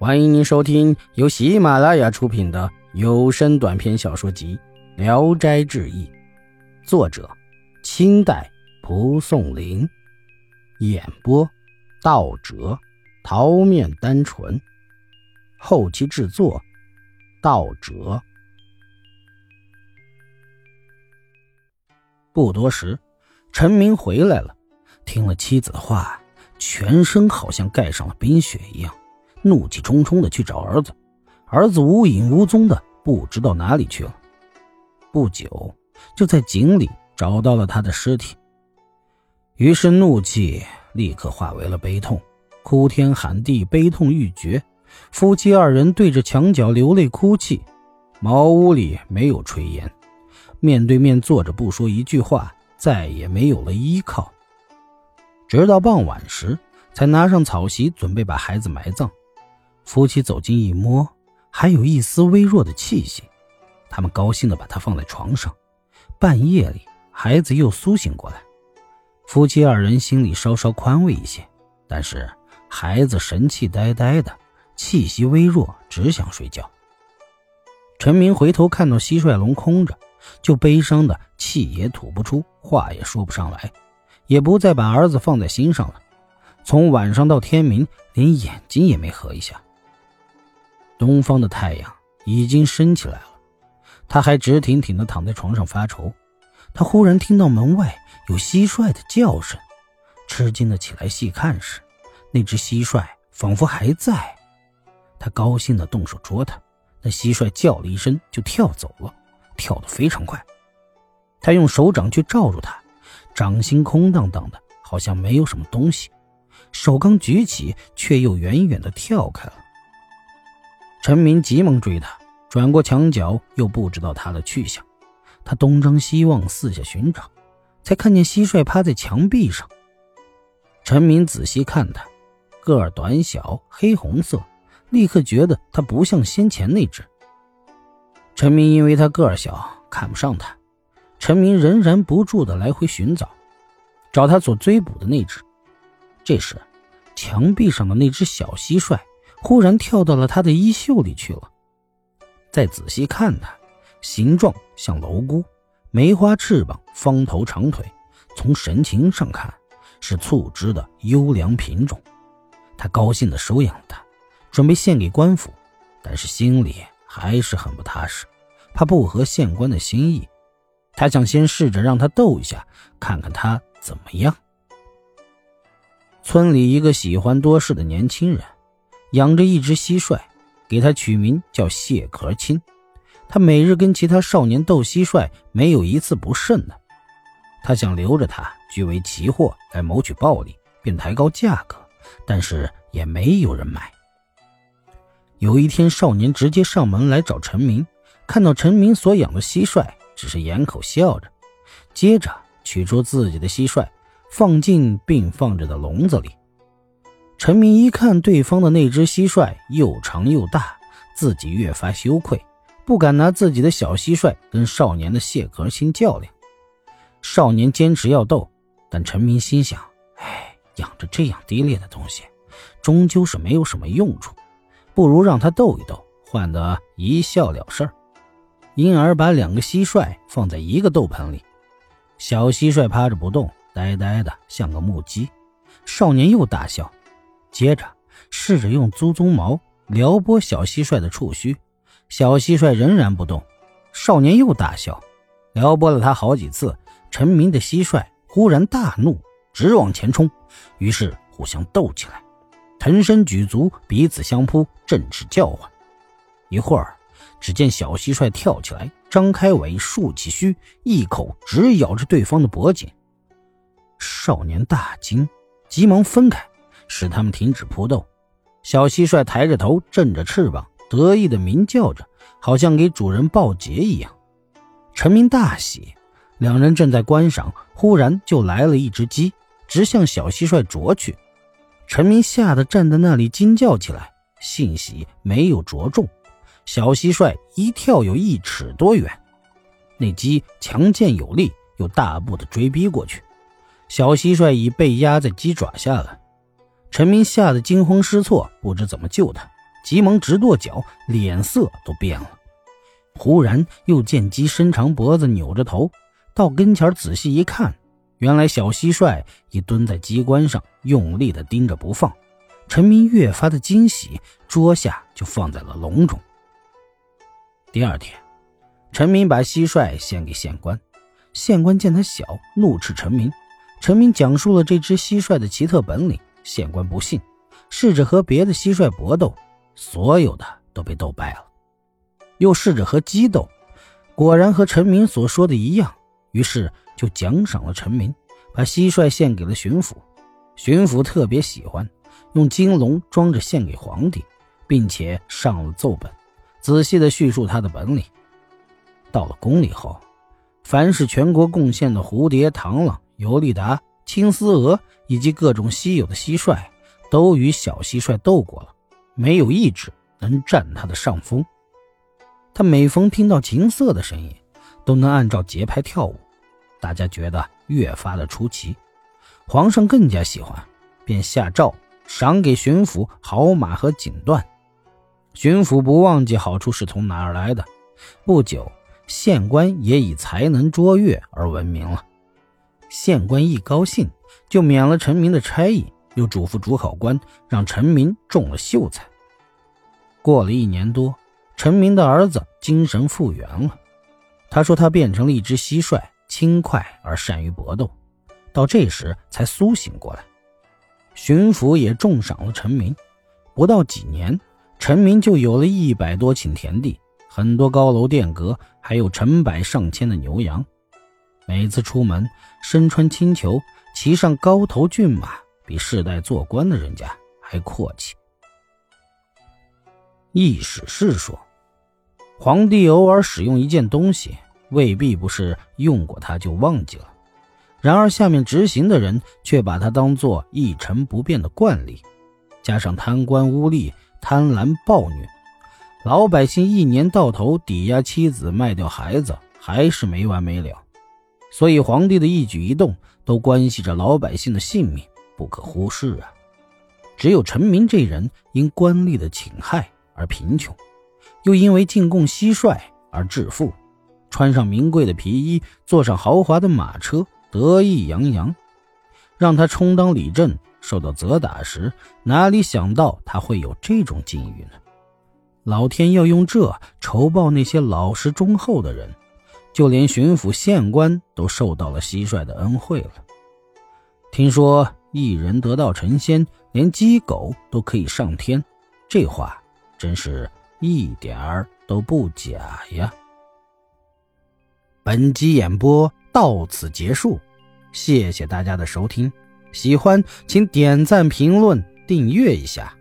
欢迎您收听由喜马拉雅出品的有声短篇小说集《聊斋志异》，作者：清代蒲松龄，演播：道哲、桃面单纯，后期制作：道哲。不多时，陈明回来了，听了妻子的话，全身好像盖上了冰雪一样。怒气冲冲的去找儿子，儿子无影无踪的，不知道哪里去了。不久，就在井里找到了他的尸体。于是怒气立刻化为了悲痛，哭天喊地，悲痛欲绝。夫妻二人对着墙角流泪哭泣。茅屋里没有炊烟，面对面坐着不说一句话，再也没有了依靠。直到傍晚时，才拿上草席，准备把孩子埋葬。夫妻走近一摸，还有一丝微弱的气息。他们高兴地把他放在床上。半夜里，孩子又苏醒过来，夫妻二人心里稍稍宽慰一些。但是孩子神气呆呆的，气息微弱，只想睡觉。陈明回头看到蟋蟀笼空着，就悲伤的气也吐不出，话也说不上来，也不再把儿子放在心上了。从晚上到天明，连眼睛也没合一下。东方的太阳已经升起来了，他还直挺挺地躺在床上发愁。他忽然听到门外有蟋蟀的叫声，吃惊的起来细看时，那只蟋蟀仿佛还在。他高兴地动手捉它，那蟋蟀叫了一声就跳走了，跳得非常快。他用手掌去罩住它，掌心空荡荡的，好像没有什么东西。手刚举起，却又远远地跳开了。陈明急忙追他，转过墙角，又不知道他的去向。他东张西望，四下寻找，才看见蟋蟀趴在墙壁上。陈明仔细看他，个儿短小，黑红色，立刻觉得他不像先前那只。陈明因为他个儿小，看不上他。陈明仍然不住的来回寻找，找他所追捕的那只。这时，墙壁上的那只小蟋蟀。忽然跳到了他的衣袖里去了。再仔细看它，形状像蝼蛄，梅花翅膀，方头长腿。从神情上看，是促织的优良品种。他高兴地收养它，准备献给官府，但是心里还是很不踏实，怕不合县官的心意。他想先试着让他斗一下，看看他怎么样。村里一个喜欢多事的年轻人。养着一只蟋蟀，给它取名叫蟹壳青。他每日跟其他少年斗蟋蟀，没有一次不胜的。他想留着它据为奇货来谋取暴利，便抬高价格，但是也没有人买。有一天，少年直接上门来找陈明，看到陈明所养的蟋蟀，只是掩口笑着，接着取出自己的蟋蟀，放进并放着的笼子里。陈明一看对方的那只蟋蟀又长又大，自己越发羞愧，不敢拿自己的小蟋蟀跟少年的蟹壳星较量。少年坚持要斗，但陈明心想：哎，养着这样低劣的东西，终究是没有什么用处，不如让他斗一斗，换得一笑了事儿。因而把两个蟋蟀放在一个斗盆里，小蟋蟀趴着不动，呆呆的像个木鸡。少年又大笑。接着试着用猪鬃毛撩拨小蟋蟀的触须，小蟋蟀仍然不动。少年又大笑，撩拨了他好几次。陈明的蟋蟀忽然大怒，直往前冲，于是互相斗起来，腾身举足，彼此相扑，振翅叫唤。一会儿，只见小蟋蟀跳起来，张开尾，竖起须，一口直咬着对方的脖颈。少年大惊，急忙分开。使他们停止扑斗，小蟋蟀抬着头，振着翅膀，得意的鸣叫着，好像给主人报捷一样。陈明大喜，两人正在观赏，忽然就来了一只鸡，直向小蟋蟀啄去。陈明吓得站在那里惊叫起来，幸喜没有啄中。小蟋蟀一跳有一尺多远，那鸡强健有力，又大步的追逼过去。小蟋蟀已被压在鸡爪下了。陈明吓得惊慌失措，不知怎么救他，急忙直跺脚，脸色都变了。忽然又见鸡伸长脖子，扭着头到跟前仔细一看，原来小蟋蟀已蹲在机关上，用力的盯着不放。陈明越发的惊喜，捉下就放在了笼中。第二天，陈明把蟋蟀献给县官，县官见他小，怒斥陈明。陈明讲述了这只蟋蟀的奇特本领，县官不信，试着和别的蟋蟀搏斗，所有的都被斗败了。又试着和鸡斗，果然和陈明所说的一样，于是就奖赏了陈明，把蟋蟀献给了巡抚。巡抚特别喜欢，用金笼装着献给皇帝，并且上了奏本，仔细的叙述他的本领。到了宫里后，凡是全国贡献的蝴蝶、螳螂。尤利达、青丝蛾以及各种稀有的蟋蟀，都与小蟋蟀斗过了，没有一只能占它的上风。他每逢听到琴瑟的声音，都能按照节拍跳舞，大家觉得越发的出奇。皇上更加喜欢，便下诏赏给巡抚好马和锦缎。巡抚不忘记好处是从哪儿来的，不久，县官也以才能卓越而闻名了。县官一高兴，就免了陈明的差役，又嘱咐主考官让陈明中了秀才。过了一年多，陈明的儿子精神复原了。他说他变成了一只蟋蟀，轻快而善于搏斗。到这时才苏醒过来。巡抚也重赏了陈明。不到几年，陈明就有了一百多顷田地，很多高楼殿阁，还有成百上千的牛羊。每次出门，身穿青裘，骑上高头骏马，比世代做官的人家还阔气。易史是说，皇帝偶尔使用一件东西，未必不是用过它就忘记了，然而下面执行的人却把它当做一成不变的惯例，加上贪官污吏、贪婪暴虐，老百姓一年到头抵押妻子、卖掉孩子，还是没完没了。所以，皇帝的一举一动都关系着老百姓的性命，不可忽视啊！只有陈明这人因官吏的侵害而贫穷，又因为进贡蟋蟀而致富，穿上名贵的皮衣，坐上豪华的马车，得意洋洋。让他充当李正，受到责打时，哪里想到他会有这种境遇呢？老天要用这仇报那些老实忠厚的人。就连巡抚、县官都受到了蟋蟀的恩惠了。听说一人得道成仙，连鸡狗都可以上天，这话真是一点儿都不假呀。本集演播到此结束，谢谢大家的收听，喜欢请点赞、评论、订阅一下。